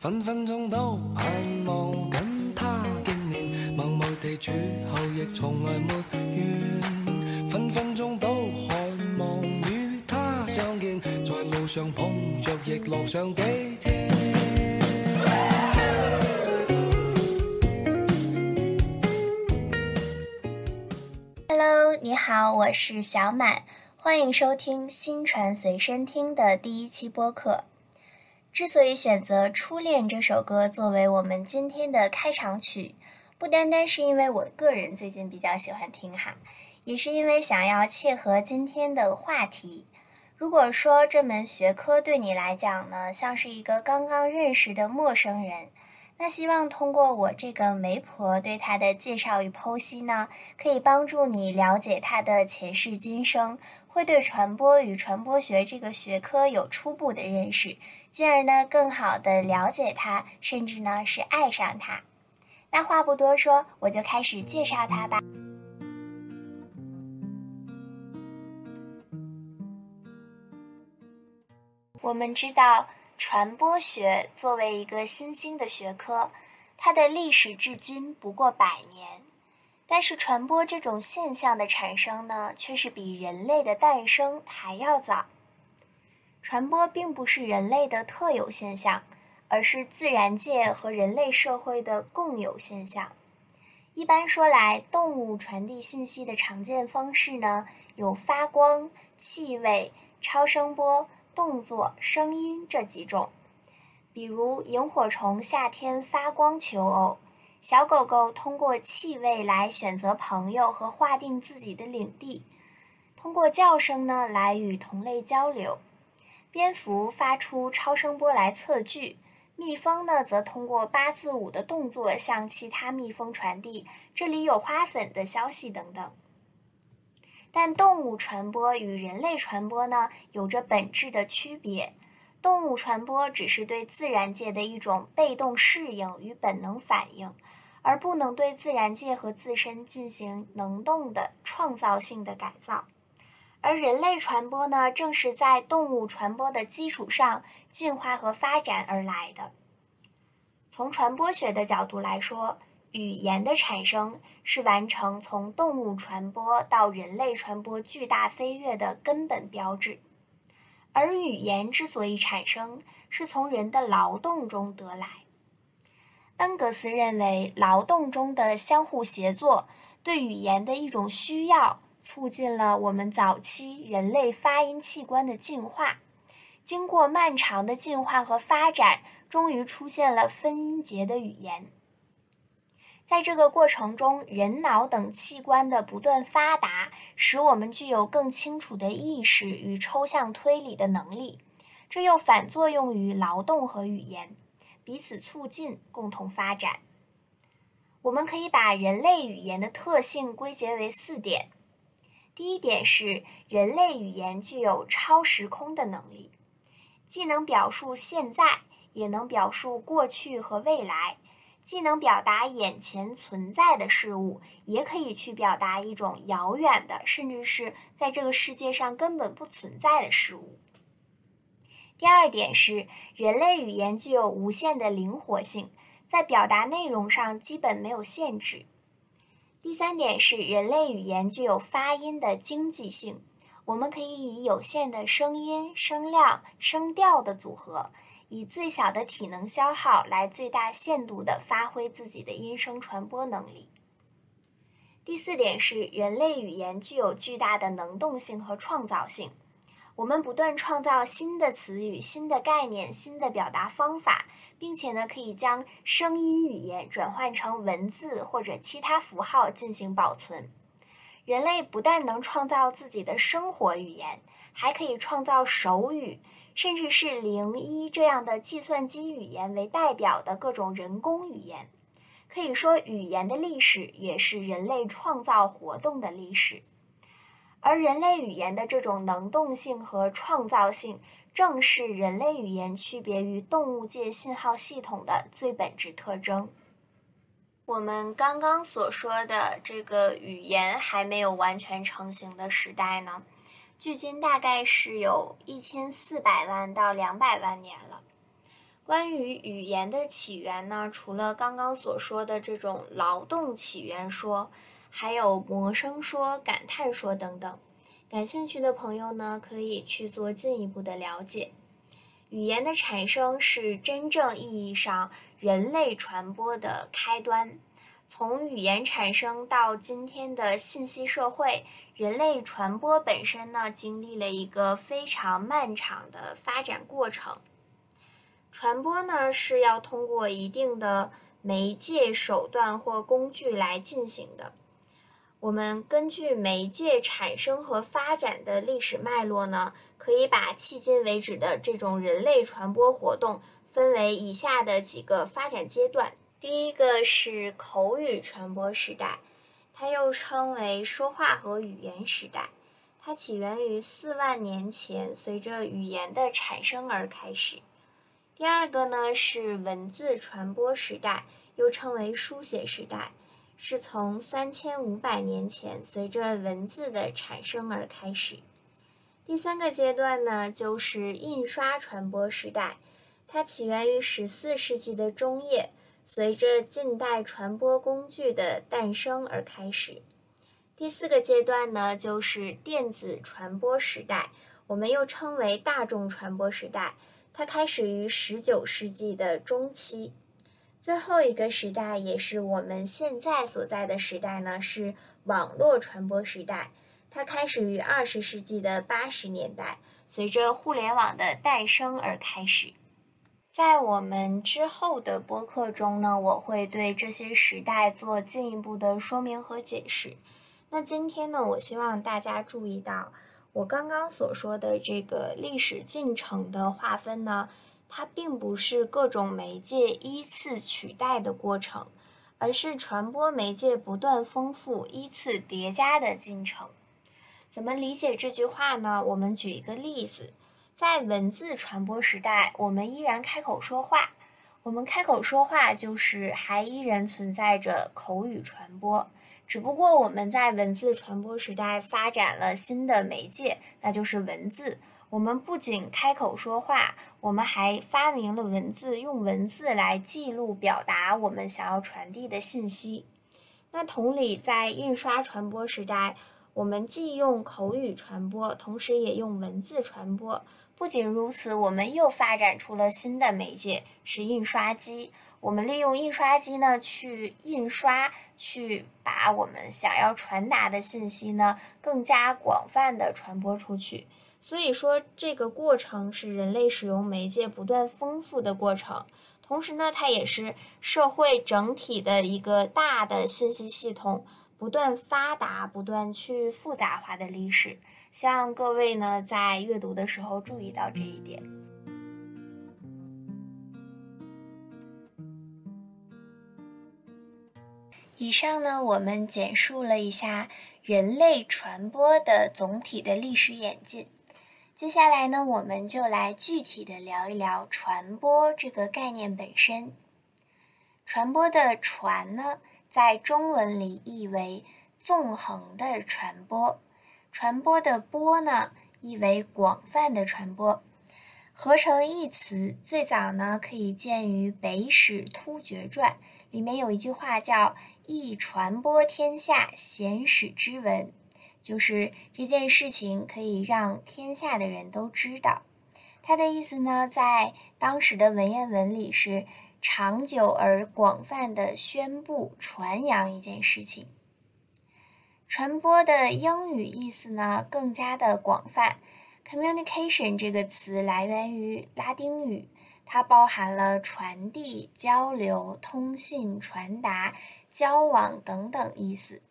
分分钟都盼望跟他见面，默默地处后亦从来没怨。分分钟都渴望与他相见，在路上碰着亦乐上几天。Hello，你好，我是小满，欢迎收听新传随身听的第一期播客。之所以选择《初恋》这首歌作为我们今天的开场曲，不单单是因为我个人最近比较喜欢听哈，也是因为想要切合今天的话题。如果说这门学科对你来讲呢，像是一个刚刚认识的陌生人，那希望通过我这个媒婆对他的介绍与剖析呢，可以帮助你了解他的前世今生，会对传播与传播学这个学科有初步的认识。进而呢，更好的了解他，甚至呢是爱上他。那话不多说，我就开始介绍他吧。我们知道，传播学作为一个新兴的学科，它的历史至今不过百年，但是传播这种现象的产生呢，却是比人类的诞生还要早。传播并不是人类的特有现象，而是自然界和人类社会的共有现象。一般说来，动物传递信息的常见方式呢，有发光、气味、超声波、动作、声音这几种。比如，萤火虫夏天发光求偶，小狗狗通过气味来选择朋友和划定自己的领地，通过叫声呢来与同类交流。蝙蝠发出超声波来测距，蜜蜂呢则通过八字舞的动作向其他蜜蜂传递“这里有花粉”的消息等等。但动物传播与人类传播呢有着本质的区别，动物传播只是对自然界的一种被动适应与本能反应，而不能对自然界和自身进行能动的创造性的改造。而人类传播呢，正是在动物传播的基础上进化和发展而来的。从传播学的角度来说，语言的产生是完成从动物传播到人类传播巨大飞跃的根本标志。而语言之所以产生，是从人的劳动中得来。恩格斯认为，劳动中的相互协作对语言的一种需要。促进了我们早期人类发音器官的进化。经过漫长的进化和发展，终于出现了分音节的语言。在这个过程中，人脑等器官的不断发达，使我们具有更清楚的意识与抽象推理的能力。这又反作用于劳动和语言，彼此促进，共同发展。我们可以把人类语言的特性归结为四点。第一点是，人类语言具有超时空的能力，既能表述现在，也能表述过去和未来；既能表达眼前存在的事物，也可以去表达一种遥远的，甚至是在这个世界上根本不存在的事物。第二点是，人类语言具有无限的灵活性，在表达内容上基本没有限制。第三点是，人类语言具有发音的经济性。我们可以以有限的声音、声量、声调的组合，以最小的体能消耗来最大限度地发挥自己的音声传播能力。第四点是，人类语言具有巨大的能动性和创造性。我们不断创造新的词语、新的概念、新的表达方法。并且呢，可以将声音语言转换成文字或者其他符号进行保存。人类不但能创造自己的生活语言，还可以创造手语，甚至是零一这样的计算机语言为代表的各种人工语言。可以说，语言的历史也是人类创造活动的历史。而人类语言的这种能动性和创造性。正是人类语言区别于动物界信号系统的最本质特征。我们刚刚所说的这个语言还没有完全成型的时代呢，距今大概是有一千四百万到两百万年了。关于语言的起源呢，除了刚刚所说的这种劳动起源说，还有魔声说、感叹说等等。感兴趣的朋友呢，可以去做进一步的了解。语言的产生是真正意义上人类传播的开端。从语言产生到今天的信息社会，人类传播本身呢，经历了一个非常漫长的发展过程。传播呢，是要通过一定的媒介手段或工具来进行的。我们根据媒介产生和发展的历史脉络呢，可以把迄今为止的这种人类传播活动分为以下的几个发展阶段。第一个是口语传播时代，它又称为说话和语言时代，它起源于四万年前，随着语言的产生而开始。第二个呢是文字传播时代，又称为书写时代，是从三千五百年前随着文字的产生而开始。第三个阶段呢就是印刷传播时代，它起源于十四世纪的中叶。随着近代传播工具的诞生而开始。第四个阶段呢，就是电子传播时代，我们又称为大众传播时代，它开始于十九世纪的中期。最后一个时代，也是我们现在所在的时代呢，是网络传播时代，它开始于二十世纪的八十年代，随着互联网的诞生而开始。在我们之后的播客中呢，我会对这些时代做进一步的说明和解释。那今天呢，我希望大家注意到，我刚刚所说的这个历史进程的划分呢，它并不是各种媒介依次取代的过程，而是传播媒介不断丰富、依次叠加的进程。怎么理解这句话呢？我们举一个例子。在文字传播时代，我们依然开口说话。我们开口说话，就是还依然存在着口语传播。只不过我们在文字传播时代发展了新的媒介，那就是文字。我们不仅开口说话，我们还发明了文字，用文字来记录、表达我们想要传递的信息。那同理，在印刷传播时代，我们既用口语传播，同时也用文字传播。不仅如此，我们又发展出了新的媒介，是印刷机。我们利用印刷机呢，去印刷，去把我们想要传达的信息呢，更加广泛的传播出去。所以说，这个过程是人类使用媒介不断丰富的过程，同时呢，它也是社会整体的一个大的信息系统不断发达、不断去复杂化的历史。希望各位呢，在阅读的时候注意到这一点。以上呢，我们简述了一下人类传播的总体的历史演进。接下来呢，我们就来具体的聊一聊传播这个概念本身。传播的“传”呢，在中文里译为纵横的传播。传播的“播”呢，意为广泛的传播，合成一词，最早呢可以见于《北史突厥传》，里面有一句话叫“易传播天下贤使之文”，就是这件事情可以让天下的人都知道。它的意思呢，在当时的文言文里是长久而广泛的宣布、传扬一件事情。传播的英语意思呢更加的广泛，communication 这个词来源于拉丁语，它包含了传递、交流、通信、传达、交往等等意思。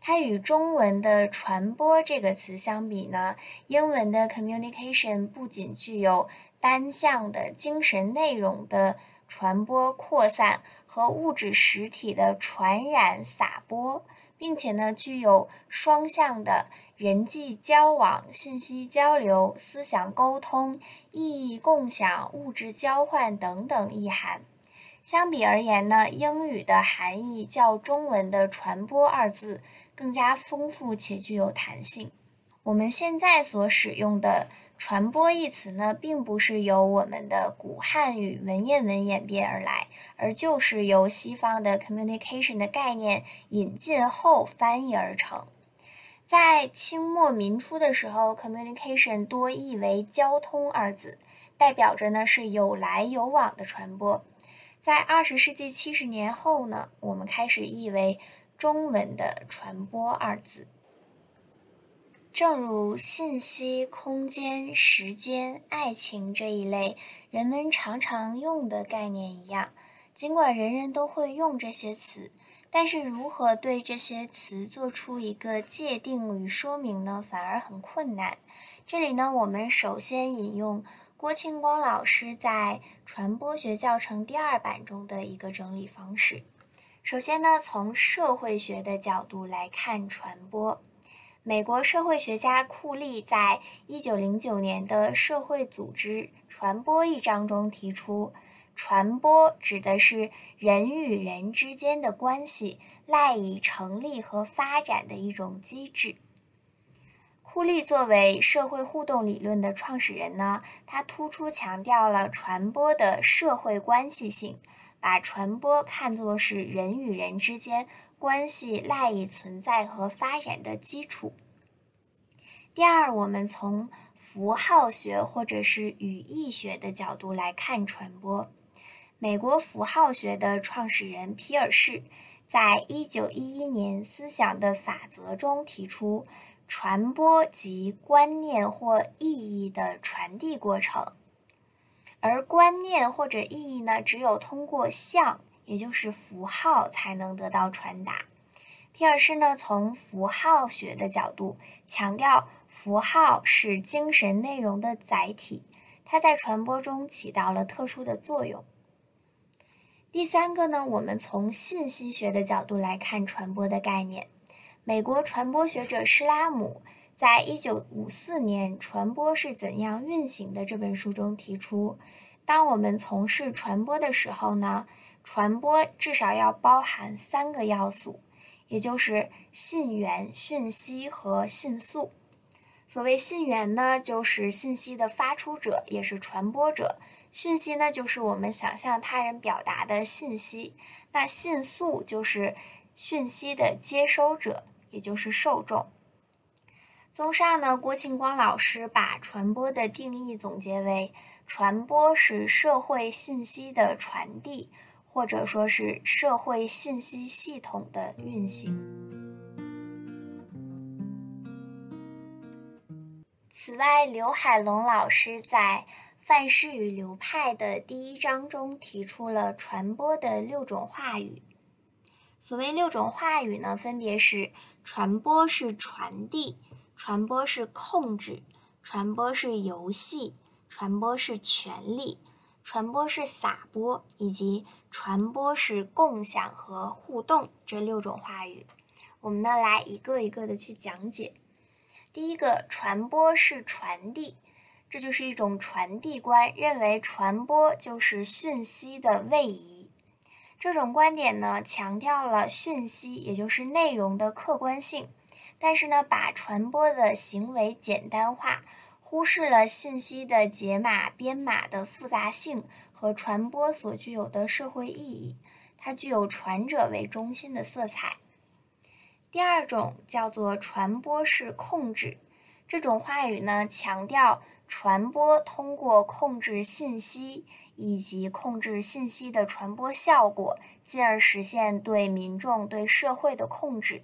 它与中文的传播这个词相比呢，英文的 communication 不仅具有单向的精神内容的传播扩散和物质实体的传染撒播。并且呢，具有双向的人际交往、信息交流、思想沟通、意义共享、物质交换等等意涵。相比而言呢，英语的含义较中文的“传播”二字更加丰富且具有弹性。我们现在所使用的传播一词呢，并不是由我们的古汉语文言文演变而来，而就是由西方的 communication 的概念引进后翻译而成。在清末民初的时候，communication 多译为交通二字，代表着呢是有来有往的传播。在二十世纪七十年后呢，我们开始译为中文的传播二字。正如信息、空间、时间、爱情这一类人们常常用的概念一样，尽管人人都会用这些词，但是如何对这些词做出一个界定与说明呢？反而很困难。这里呢，我们首先引用郭庆光老师在《传播学教程》第二版中的一个整理方式。首先呢，从社会学的角度来看传播。美国社会学家库利在一九零九年的《社会组织传播》一章中提出，传播指的是人与人之间的关系赖以成立和发展的一种机制。库利作为社会互动理论的创始人呢，他突出强调了传播的社会关系性，把传播看作是人与人之间。关系赖以存在和发展的基础。第二，我们从符号学或者是语义学的角度来看传播。美国符号学的创始人皮尔士在一九一一年《思想的法则》中提出，传播及观念或意义的传递过程，而观念或者意义呢，只有通过像。也就是符号才能得到传达。皮尔斯呢，从符号学的角度强调，符号是精神内容的载体，它在传播中起到了特殊的作用。第三个呢，我们从信息学的角度来看传播的概念。美国传播学者施拉姆在一九五四年《传播是怎样运行的》这本书中提出，当我们从事传播的时候呢？传播至少要包含三个要素，也就是信源、讯息和信速。所谓信源呢，就是信息的发出者，也是传播者；讯息呢，就是我们想向他人表达的信息；那信速就是讯息的接收者，也就是受众。综上呢，郭庆光老师把传播的定义总结为：传播是社会信息的传递。或者说是社会信息系统的运行。此外，刘海龙老师在《范式与流派》的第一章中提出了传播的六种话语。所谓六种话语呢，分别是：传播是传递，传播是控制，传播是游戏，传播是权利。传播是撒播，以及传播是共享和互动这六种话语，我们呢来一个一个的去讲解。第一个，传播是传递，这就是一种传递观，认为传播就是讯息的位移。这种观点呢，强调了讯息，也就是内容的客观性，但是呢，把传播的行为简单化。忽视了信息的解码、编码的复杂性和传播所具有的社会意义，它具有传者为中心的色彩。第二种叫做传播式控制，这种话语呢，强调传播通过控制信息以及控制信息的传播效果，进而实现对民众、对社会的控制。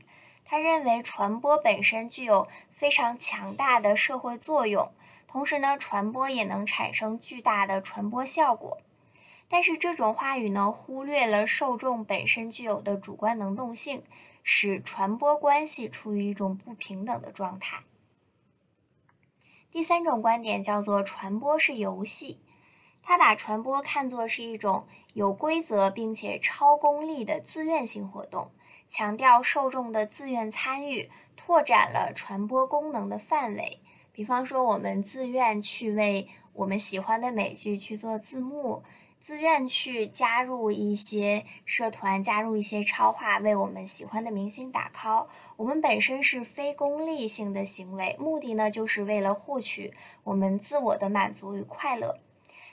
他认为传播本身具有非常强大的社会作用，同时呢，传播也能产生巨大的传播效果。但是这种话语呢，忽略了受众本身具有的主观能动性，使传播关系处于一种不平等的状态。第三种观点叫做传播是游戏，他把传播看作是一种有规则并且超功利的自愿性活动。强调受众的自愿参与，拓展了传播功能的范围。比方说，我们自愿去为我们喜欢的美剧去做字幕，自愿去加入一些社团，加入一些超话，为我们喜欢的明星打 call。我们本身是非功利性的行为，目的呢就是为了获取我们自我的满足与快乐。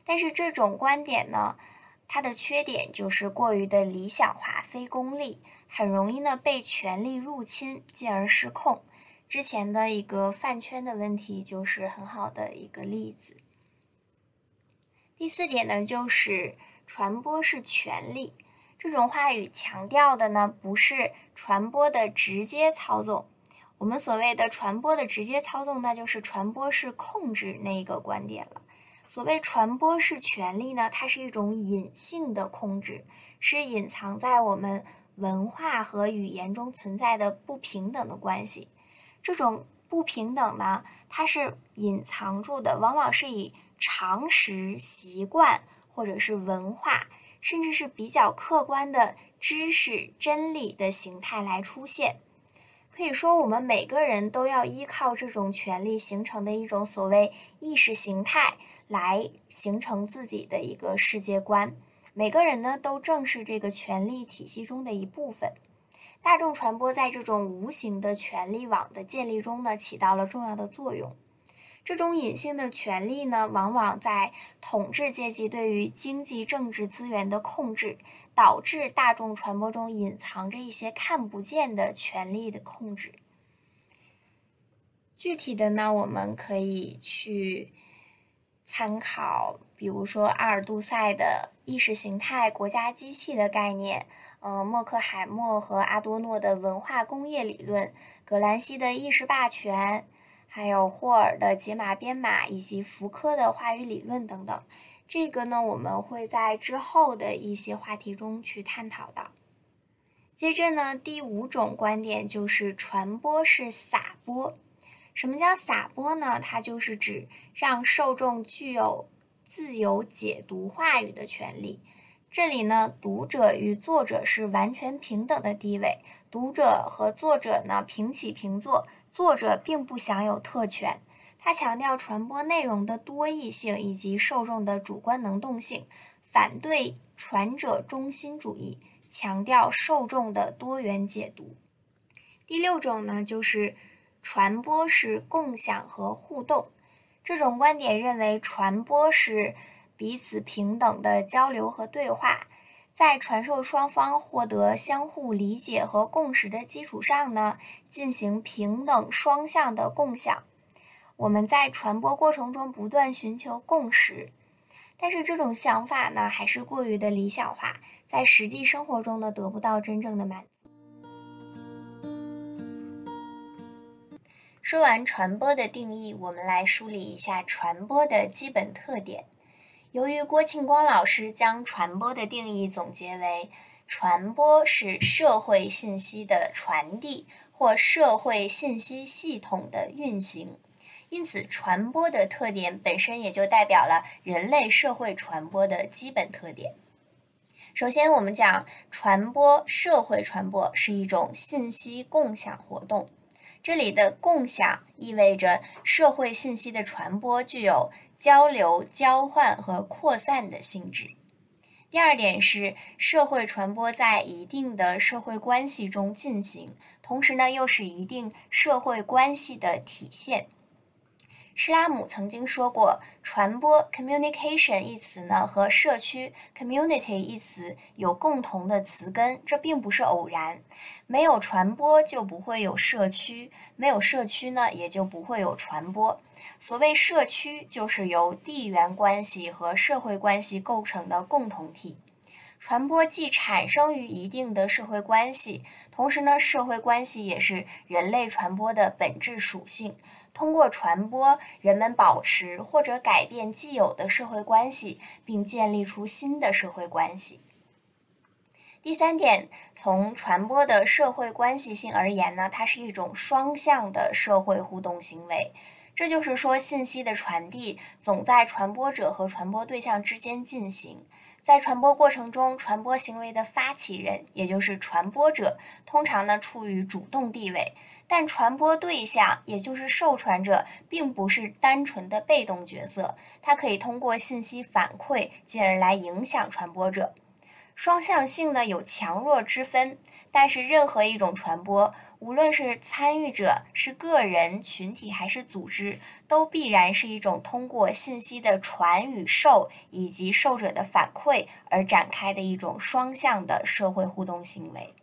但是这种观点呢，它的缺点就是过于的理想化、非功利，很容易呢被权力入侵，进而失控。之前的一个饭圈的问题就是很好的一个例子。第四点呢，就是传播是权力。这种话语强调的呢，不是传播的直接操纵。我们所谓的传播的直接操纵，那就是传播是控制那一个观点了。所谓传播是权力呢，它是一种隐性的控制，是隐藏在我们文化和语言中存在的不平等的关系。这种不平等呢，它是隐藏住的，往往是以。常识、习惯，或者是文化，甚至是比较客观的知识、真理的形态来出现。可以说，我们每个人都要依靠这种权利形成的一种所谓意识形态，来形成自己的一个世界观。每个人呢，都正是这个权力体系中的一部分。大众传播在这种无形的权力网的建立中呢，起到了重要的作用。这种隐性的权利呢，往往在统治阶级对于经济政治资源的控制，导致大众传播中隐藏着一些看不见的权力的控制。具体的呢，我们可以去参考，比如说阿尔杜塞的意识形态国家机器的概念，嗯，默克海默和阿多诺的文化工业理论，葛兰西的意识霸权。还有霍尔的解码编码，以及福柯的话语理论等等，这个呢，我们会在之后的一些话题中去探讨的。接着呢，第五种观点就是传播是撒播。什么叫撒播呢？它就是指让受众具有自由解读话语的权利。这里呢，读者与作者是完全平等的地位，读者和作者呢平起平坐。作者并不享有特权，他强调传播内容的多义性以及受众的主观能动性，反对传者中心主义，强调受众的多元解读。第六种呢，就是传播是共享和互动。这种观点认为，传播是彼此平等的交流和对话。在传授双方获得相互理解和共识的基础上呢，进行平等双向的共享。我们在传播过程中不断寻求共识，但是这种想法呢，还是过于的理想化，在实际生活中呢，得不到真正的满说完传播的定义，我们来梳理一下传播的基本特点。由于郭庆光老师将传播的定义总结为：传播是社会信息的传递或社会信息系统的运行，因此传播的特点本身也就代表了人类社会传播的基本特点。首先，我们讲传播，社会传播是一种信息共享活动。这里的共享意味着社会信息的传播具有。交流、交换和扩散的性质。第二点是，社会传播在一定的社会关系中进行，同时呢，又是一定社会关系的体现。施拉姆曾经说过，传播 （communication） 一词呢，和社区 （community） 一词有共同的词根，这并不是偶然。没有传播，就不会有社区；没有社区呢，也就不会有传播。所谓社区，就是由地缘关系和社会关系构成的共同体。传播既产生于一定的社会关系，同时呢，社会关系也是人类传播的本质属性。通过传播，人们保持或者改变既有的社会关系，并建立出新的社会关系。第三点，从传播的社会关系性而言呢，它是一种双向的社会互动行为。这就是说，信息的传递总在传播者和传播对象之间进行。在传播过程中，传播行为的发起人，也就是传播者，通常呢处于主动地位，但传播对象，也就是受传者，并不是单纯的被动角色，它可以通过信息反馈，进而来影响传播者。双向性呢有强弱之分，但是任何一种传播。无论是参与者是个人、群体还是组织，都必然是一种通过信息的传与受以及受者的反馈而展开的一种双向的社会互动行为。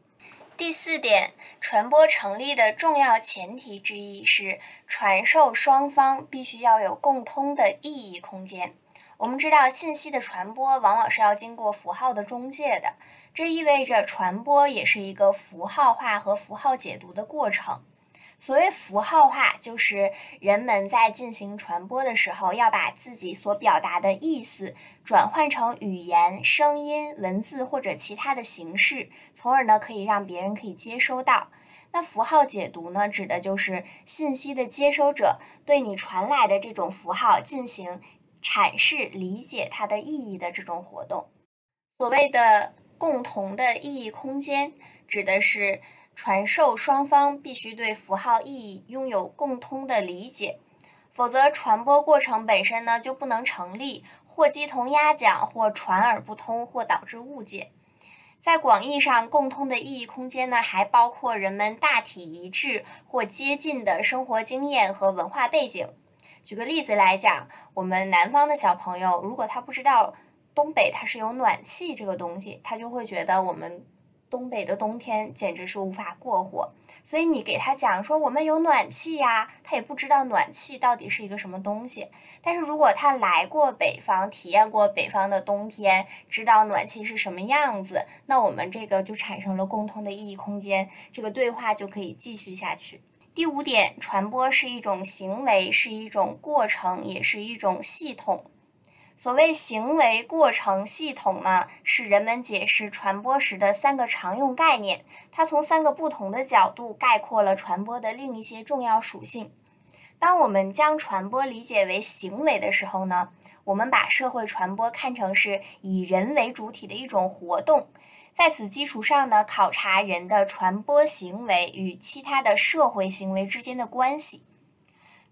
第四点，传播成立的重要前提之一是传授双方必须要有共通的意义空间。我们知道，信息的传播往往是要经过符号的中介的。这意味着传播也是一个符号化和符号解读的过程。所谓符号化，就是人们在进行传播的时候，要把自己所表达的意思转换成语言、声音、文字或者其他的形式，从而呢可以让别人可以接收到。那符号解读呢，指的就是信息的接收者对你传来的这种符号进行阐释、理解它的意义的这种活动。所谓的。共同的意义空间指的是传授双方必须对符号意义拥有共通的理解，否则传播过程本身呢就不能成立，或鸡同鸭讲，或传而不通，或导致误解。在广义上，共通的意义空间呢还包括人们大体一致或接近的生活经验和文化背景。举个例子来讲，我们南方的小朋友，如果他不知道。东北它是有暖气这个东西，他就会觉得我们东北的冬天简直是无法过活。所以你给他讲说我们有暖气呀，他也不知道暖气到底是一个什么东西。但是如果他来过北方，体验过北方的冬天，知道暖气是什么样子，那我们这个就产生了共通的意义空间，这个对话就可以继续下去。第五点，传播是一种行为，是一种过程，也是一种系统。所谓行为过程系统呢，是人们解释传播时的三个常用概念。它从三个不同的角度概括了传播的另一些重要属性。当我们将传播理解为行为的时候呢，我们把社会传播看成是以人为主体的一种活动，在此基础上呢，考察人的传播行为与其他的社会行为之间的关系。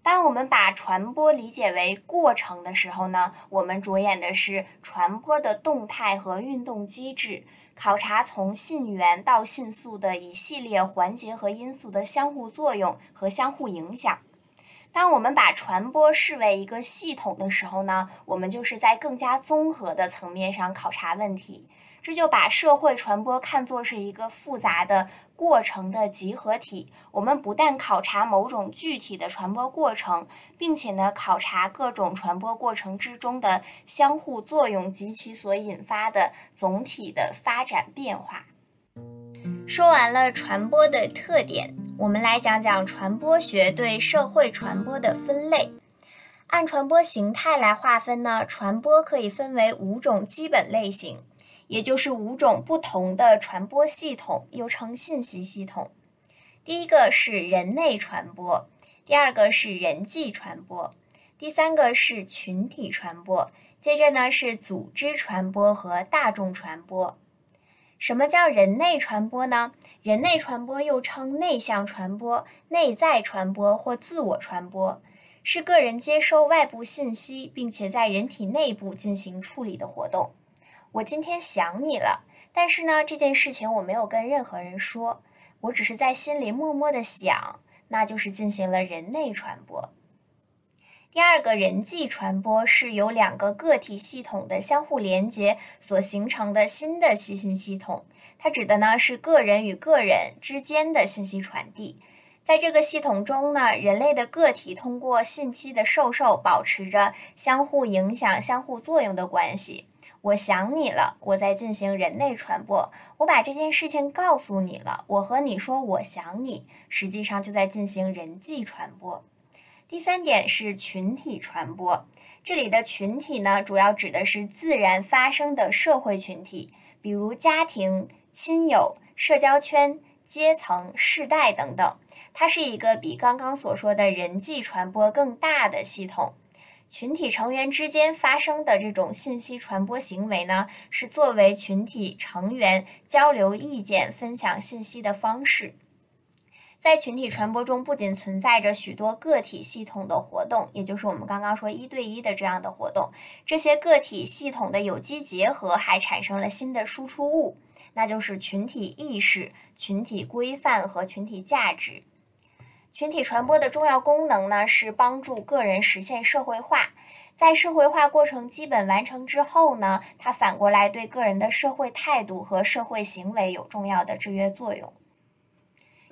当我们把传播理解为过程的时候呢，我们着眼的是传播的动态和运动机制，考察从信源到信速的一系列环节和因素的相互作用和相互影响。当我们把传播视为一个系统的时候呢，我们就是在更加综合的层面上考察问题。这就把社会传播看作是一个复杂的过程的集合体。我们不但考察某种具体的传播过程，并且呢，考察各种传播过程之中的相互作用及其所引发的总体的发展变化。说完了传播的特点，我们来讲讲传播学对社会传播的分类。按传播形态来划分呢，传播可以分为五种基本类型。也就是五种不同的传播系统，又称信息系统。第一个是人内传播，第二个是人际传播，第三个是群体传播，接着呢是组织传播和大众传播。什么叫人内传播呢？人内传播又称内向传播、内在传播或自我传播，是个人接收外部信息，并且在人体内部进行处理的活动。我今天想你了，但是呢，这件事情我没有跟任何人说，我只是在心里默默的想，那就是进行了人内传播。第二个人际传播是由两个个体系统的相互连接所形成的新的信息系统，它指的呢是个人与个人之间的信息传递。在这个系统中呢，人类的个体通过信息的授受，保持着相互影响、相互作用的关系。我想你了，我在进行人类传播。我把这件事情告诉你了，我和你说我想你，实际上就在进行人际传播。第三点是群体传播，这里的群体呢，主要指的是自然发生的社会群体，比如家庭、亲友、社交圈、阶层、世代等等。它是一个比刚刚所说的人际传播更大的系统。群体成员之间发生的这种信息传播行为呢，是作为群体成员交流意见、分享信息的方式。在群体传播中，不仅存在着许多个体系统的活动，也就是我们刚刚说一对一的这样的活动，这些个体系统的有机结合还产生了新的输出物，那就是群体意识、群体规范和群体价值。群体传播的重要功能呢，是帮助个人实现社会化。在社会化过程基本完成之后呢，它反过来对个人的社会态度和社会行为有重要的制约作用。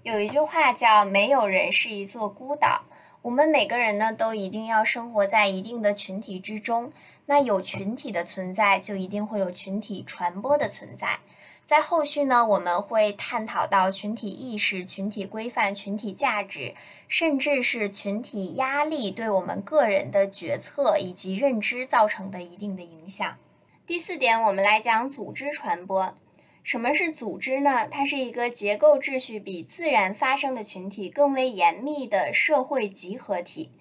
有一句话叫“没有人是一座孤岛”，我们每个人呢都一定要生活在一定的群体之中。那有群体的存在，就一定会有群体传播的存在。在后续呢，我们会探讨到群体意识、群体规范、群体价值，甚至是群体压力对我们个人的决策以及认知造成的一定的影响。第四点，我们来讲组织传播。什么是组织呢？它是一个结构秩序比自然发生的群体更为严密的社会集合体。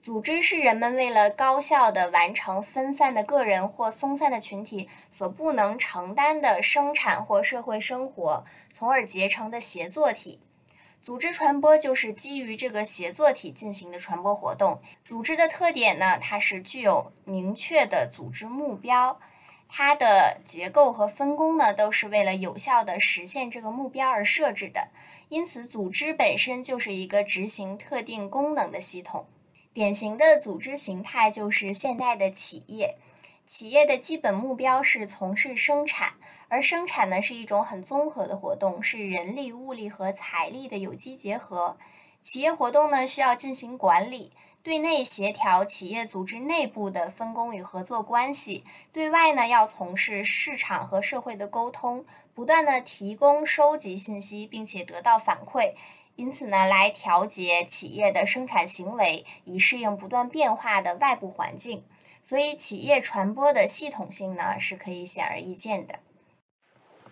组织是人们为了高效地完成分散的个人或松散的群体所不能承担的生产或社会生活，从而结成的协作体。组织传播就是基于这个协作体进行的传播活动。组织的特点呢，它是具有明确的组织目标。它的结构和分工呢，都是为了有效地实现这个目标而设置的。因此，组织本身就是一个执行特定功能的系统。典型的组织形态就是现代的企业。企业的基本目标是从事生产，而生产呢是一种很综合的活动，是人力、物力和财力的有机结合。企业活动呢需要进行管理。对内协调企业组织内部的分工与合作关系，对外呢要从事市场和社会的沟通，不断的提供收集信息，并且得到反馈，因此呢来调节企业的生产行为，以适应不断变化的外部环境。所以企业传播的系统性呢是可以显而易见的。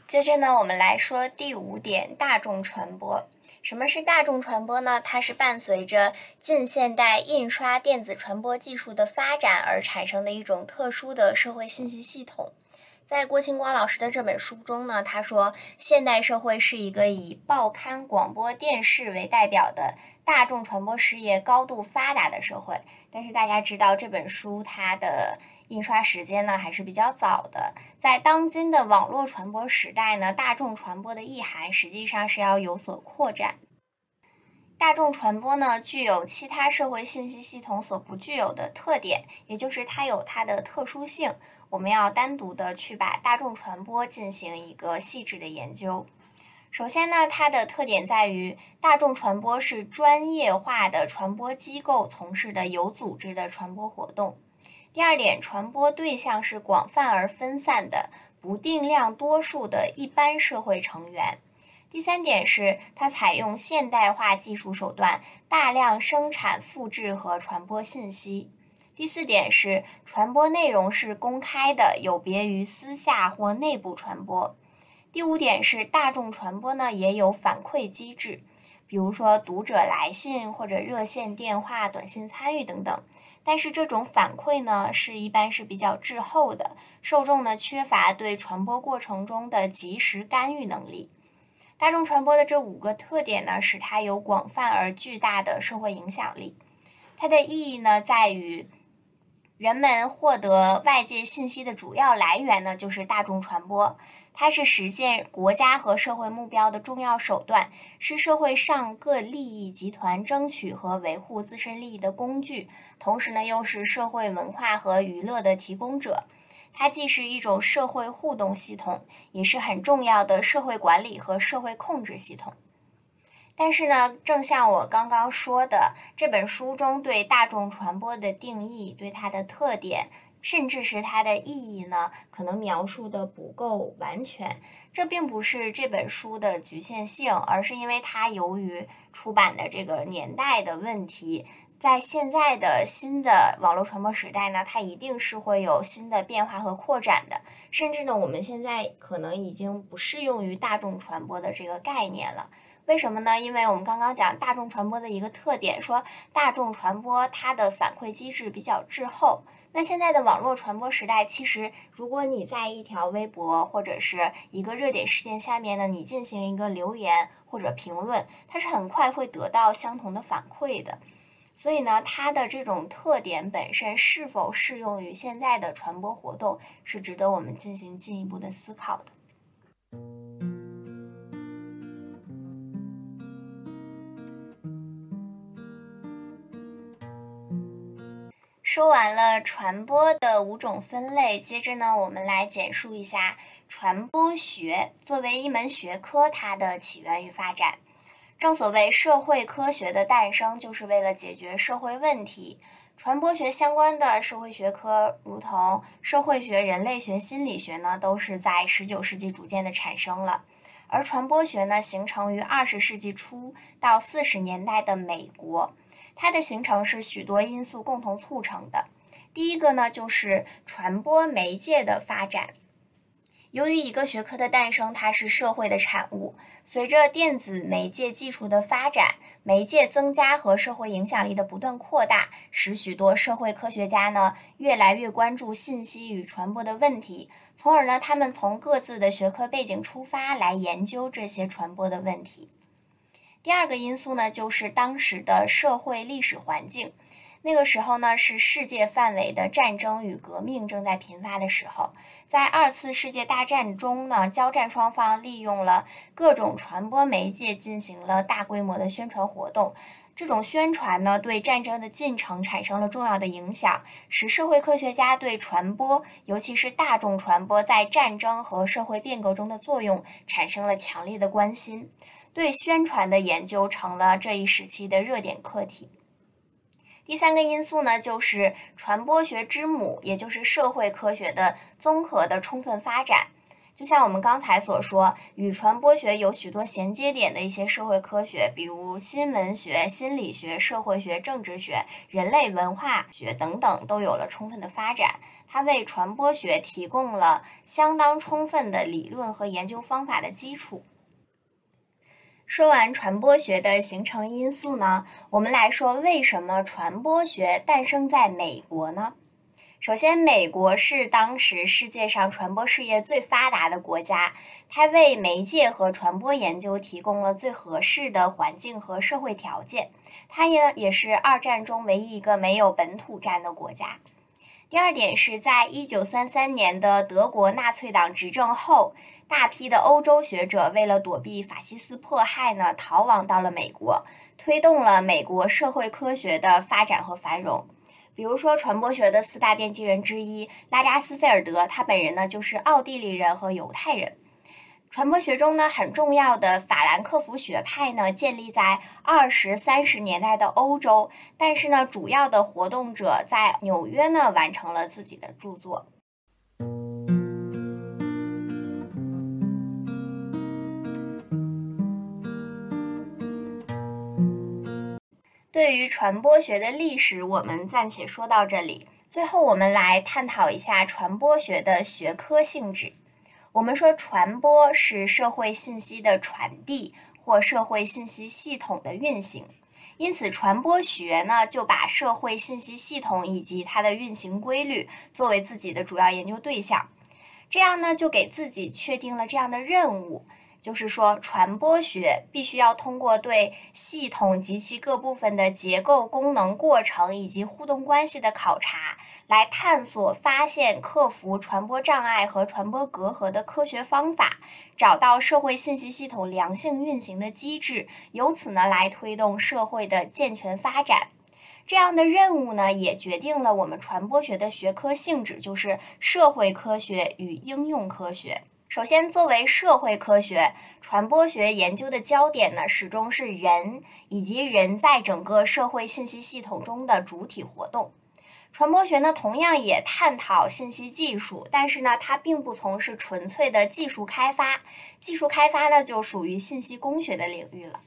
接着呢我们来说第五点，大众传播。什么是大众传播呢？它是伴随着近现代印刷电子传播技术的发展而产生的一种特殊的社会信息系统。在郭清光老师的这本书中呢，他说，现代社会是一个以报刊、广播电视为代表的大众传播事业高度发达的社会。但是大家知道，这本书它的印刷时间呢还是比较早的，在当今的网络传播时代呢，大众传播的意涵实际上是要有所扩展。大众传播呢，具有其他社会信息系统所不具有的特点，也就是它有它的特殊性。我们要单独的去把大众传播进行一个细致的研究。首先呢，它的特点在于大众传播是专业化的传播机构从事的有组织的传播活动。第二点，传播对象是广泛而分散的、不定量多数的一般社会成员。第三点是，它采用现代化技术手段，大量生产、复制和传播信息。第四点是，传播内容是公开的，有别于私下或内部传播。第五点是，大众传播呢也有反馈机制，比如说读者来信或者热线电话、短信参与等等。但是这种反馈呢，是一般是比较滞后的，受众呢缺乏对传播过程中的及时干预能力。大众传播的这五个特点呢，使它有广泛而巨大的社会影响力。它的意义呢，在于人们获得外界信息的主要来源呢，就是大众传播。它是实现国家和社会目标的重要手段，是社会上各利益集团争取和维护自身利益的工具，同时呢，又是社会文化和娱乐的提供者。它既是一种社会互动系统，也是很重要的社会管理和社会控制系统。但是呢，正像我刚刚说的，这本书中对大众传播的定义、对它的特点。甚至是它的意义呢，可能描述的不够完全。这并不是这本书的局限性，而是因为它由于出版的这个年代的问题，在现在的新的网络传播时代呢，它一定是会有新的变化和扩展的。甚至呢，我们现在可能已经不适用于大众传播的这个概念了。为什么呢？因为我们刚刚讲大众传播的一个特点，说大众传播它的反馈机制比较滞后。那现在的网络传播时代，其实如果你在一条微博或者是一个热点事件下面呢，你进行一个留言或者评论，它是很快会得到相同的反馈的。所以呢，它的这种特点本身是否适用于现在的传播活动，是值得我们进行进一步的思考的。说完了传播的五种分类，接着呢，我们来简述一下传播学作为一门学科它的起源与发展。正所谓社会科学的诞生，就是为了解决社会问题。传播学相关的社会学科，如同社会学、人类学、心理学呢，都是在十九世纪逐渐的产生了。而传播学呢，形成于二十世纪初到四十年代的美国。它的形成是许多因素共同促成的。第一个呢，就是传播媒介的发展。由于一个学科的诞生，它是社会的产物。随着电子媒介技术的发展，媒介增加和社会影响力的不断扩大，使许多社会科学家呢越来越关注信息与传播的问题，从而呢，他们从各自的学科背景出发来研究这些传播的问题。第二个因素呢，就是当时的社会历史环境。那个时候呢，是世界范围的战争与革命正在频发的时候。在二次世界大战中呢，交战双方利用了各种传播媒介进行了大规模的宣传活动。这种宣传呢，对战争的进程产生了重要的影响，使社会科学家对传播，尤其是大众传播在战争和社会变革中的作用产生了强烈的关心。对宣传的研究成了这一时期的热点课题。第三个因素呢，就是传播学之母，也就是社会科学的综合的充分发展。就像我们刚才所说，与传播学有许多衔接点的一些社会科学，比如新闻学、心理学、社会学、政治学、人类文化学等等，都有了充分的发展。它为传播学提供了相当充分的理论和研究方法的基础。说完传播学的形成因素呢，我们来说为什么传播学诞生在美国呢？首先，美国是当时世界上传播事业最发达的国家，它为媒介和传播研究提供了最合适的环境和社会条件。它也也是二战中唯一一个没有本土战的国家。第二点是在一九三三年的德国纳粹党执政后。大批的欧洲学者为了躲避法西斯迫害呢，逃亡到了美国，推动了美国社会科学的发展和繁荣。比如说，传播学的四大奠基人之一拉扎斯菲尔德，他本人呢就是奥地利人和犹太人。传播学中呢很重要的法兰克福学派呢，建立在二十三十年代的欧洲，但是呢，主要的活动者在纽约呢完成了自己的著作。对于传播学的历史，我们暂且说到这里。最后，我们来探讨一下传播学的学科性质。我们说，传播是社会信息的传递或社会信息系统的运行，因此，传播学呢就把社会信息系统以及它的运行规律作为自己的主要研究对象。这样呢，就给自己确定了这样的任务。就是说，传播学必须要通过对系统及其各部分的结构、功能、过程以及互动关系的考察，来探索、发现、克服传播障碍和传播隔阂的科学方法，找到社会信息系统良性运行的机制，由此呢来推动社会的健全发展。这样的任务呢，也决定了我们传播学的学科性质，就是社会科学与应用科学。首先，作为社会科学，传播学研究的焦点呢，始终是人以及人在整个社会信息系统中的主体活动。传播学呢，同样也探讨信息技术，但是呢，它并不从事纯粹的技术开发。技术开发呢，就属于信息工学的领域了。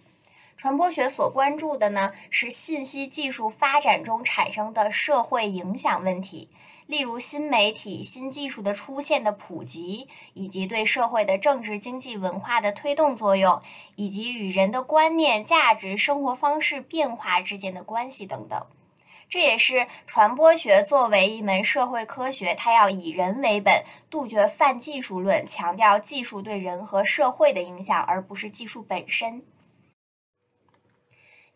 传播学所关注的呢，是信息技术发展中产生的社会影响问题。例如新媒体、新技术的出现的普及，以及对社会的政治、经济、文化的推动作用，以及与人的观念、价值、生活方式变化之间的关系等等。这也是传播学作为一门社会科学，它要以人为本，杜绝泛技术论，强调技术对人和社会的影响，而不是技术本身。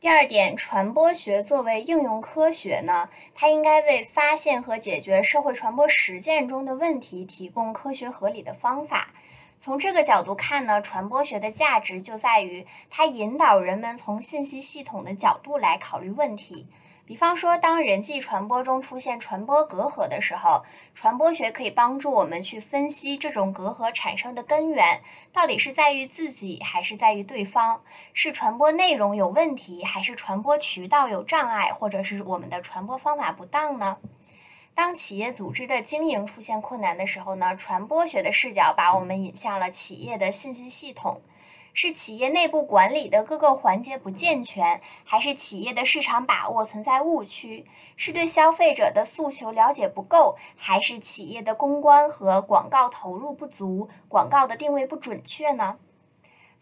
第二点，传播学作为应用科学呢，它应该为发现和解决社会传播实践中的问题提供科学合理的方法。从这个角度看呢，传播学的价值就在于它引导人们从信息系统的角度来考虑问题。比方说，当人际传播中出现传播隔阂的时候，传播学可以帮助我们去分析这种隔阂产生的根源，到底是在于自己还是在于对方？是传播内容有问题，还是传播渠道有障碍，或者是我们的传播方法不当呢？当企业组织的经营出现困难的时候呢，传播学的视角把我们引向了企业的信息系统。是企业内部管理的各个环节不健全，还是企业的市场把握存在误区？是对消费者的诉求了解不够，还是企业的公关和广告投入不足，广告的定位不准确呢？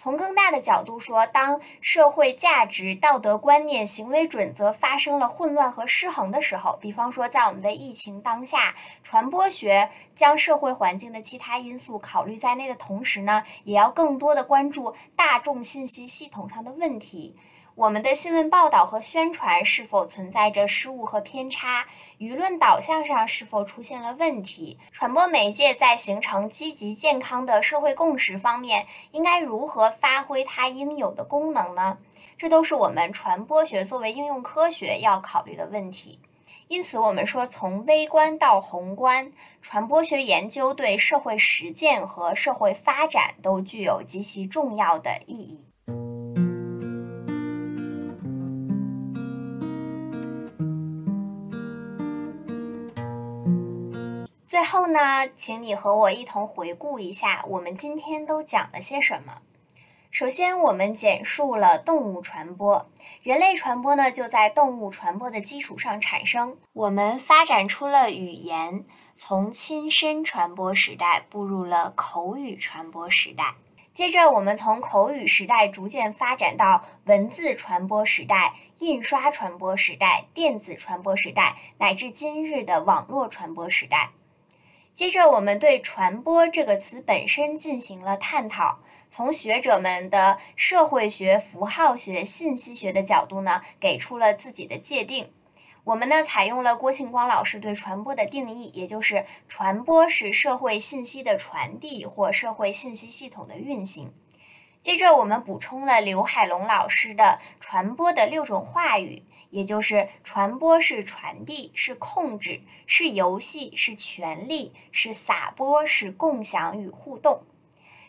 从更大的角度说，当社会价值、道德观念、行为准则发生了混乱和失衡的时候，比方说在我们的疫情当下，传播学将社会环境的其他因素考虑在内的同时呢，也要更多的关注大众信息系统上的问题。我们的新闻报道和宣传是否存在着失误和偏差？舆论导向上是否出现了问题？传播媒介在形成积极健康的社会共识方面，应该如何发挥它应有的功能呢？这都是我们传播学作为应用科学要考虑的问题。因此，我们说从微观到宏观，传播学研究对社会实践和社会发展都具有极其重要的意义。最后呢，请你和我一同回顾一下我们今天都讲了些什么。首先，我们简述了动物传播，人类传播呢就在动物传播的基础上产生。我们发展出了语言，从亲身传播时代步入了口语传播时代。接着，我们从口语时代逐渐发展到文字传播时代、印刷传播时代、电子传播时代，乃至今日的网络传播时代。接着，我们对“传播”这个词本身进行了探讨。从学者们的社会学、符号学、信息学的角度呢，给出了自己的界定。我们呢，采用了郭庆光老师对传播的定义，也就是传播是社会信息的传递或社会信息系统的运行。接着，我们补充了刘海龙老师的传播的六种话语。也就是传播是传递，是控制，是游戏，是权利，是撒播，是共享与互动。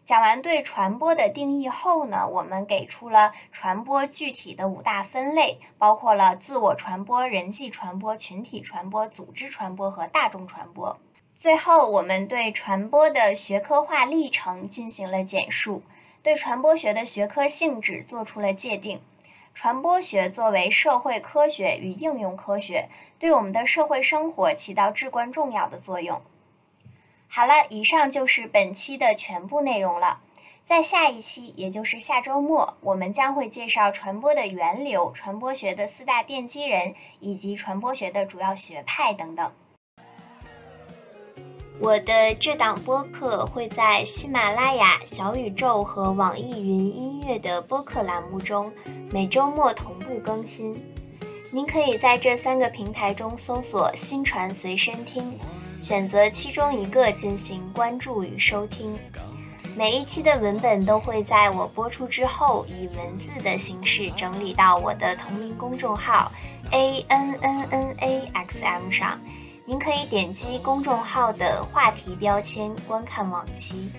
讲完对传播的定义后呢，我们给出了传播具体的五大分类，包括了自我传播、人际传播、群体传播、组织传播和大众传播。最后，我们对传播的学科化历程进行了简述，对传播学的学科性质做出了界定。传播学作为社会科学与应用科学，对我们的社会生活起到至关重要的作用。好了，以上就是本期的全部内容了。在下一期，也就是下周末，我们将会介绍传播的源流、传播学的四大奠基人以及传播学的主要学派等等。我的这档播客会在喜马拉雅、小宇宙和网易云音乐的播客栏目中每周末同步更新。您可以在这三个平台中搜索“新传随身听”，选择其中一个进行关注与收听。每一期的文本都会在我播出之后以文字的形式整理到我的同名公众号 “a n n n a x m” 上。您可以点击公众号的话题标签观看往期。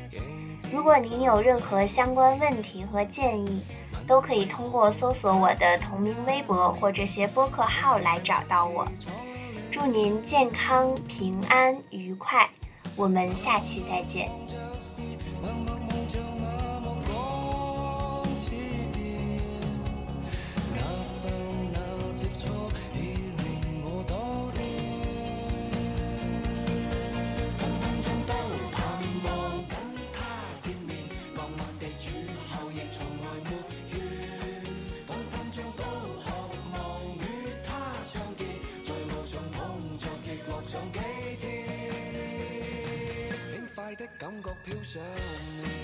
如果您有任何相关问题和建议，都可以通过搜索我的同名微博或这些播客号来找到我。祝您健康、平安、愉快，我们下期再见。的感觉飘上面，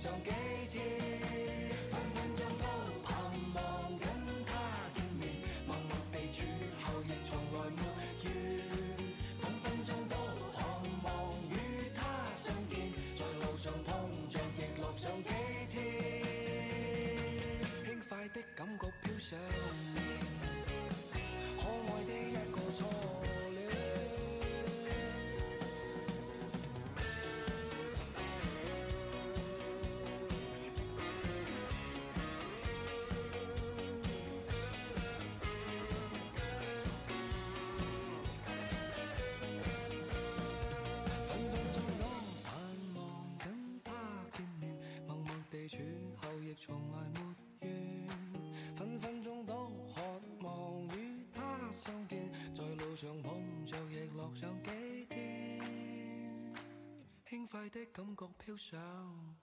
上幾天。分分鐘都盼望跟他見面，默默地處後亦從來沒緣。分分鐘都渴望與他相見，在路上碰着亦樂上幾天。輕快的感覺飄上面，可愛的一個初轻快的感觉飘上。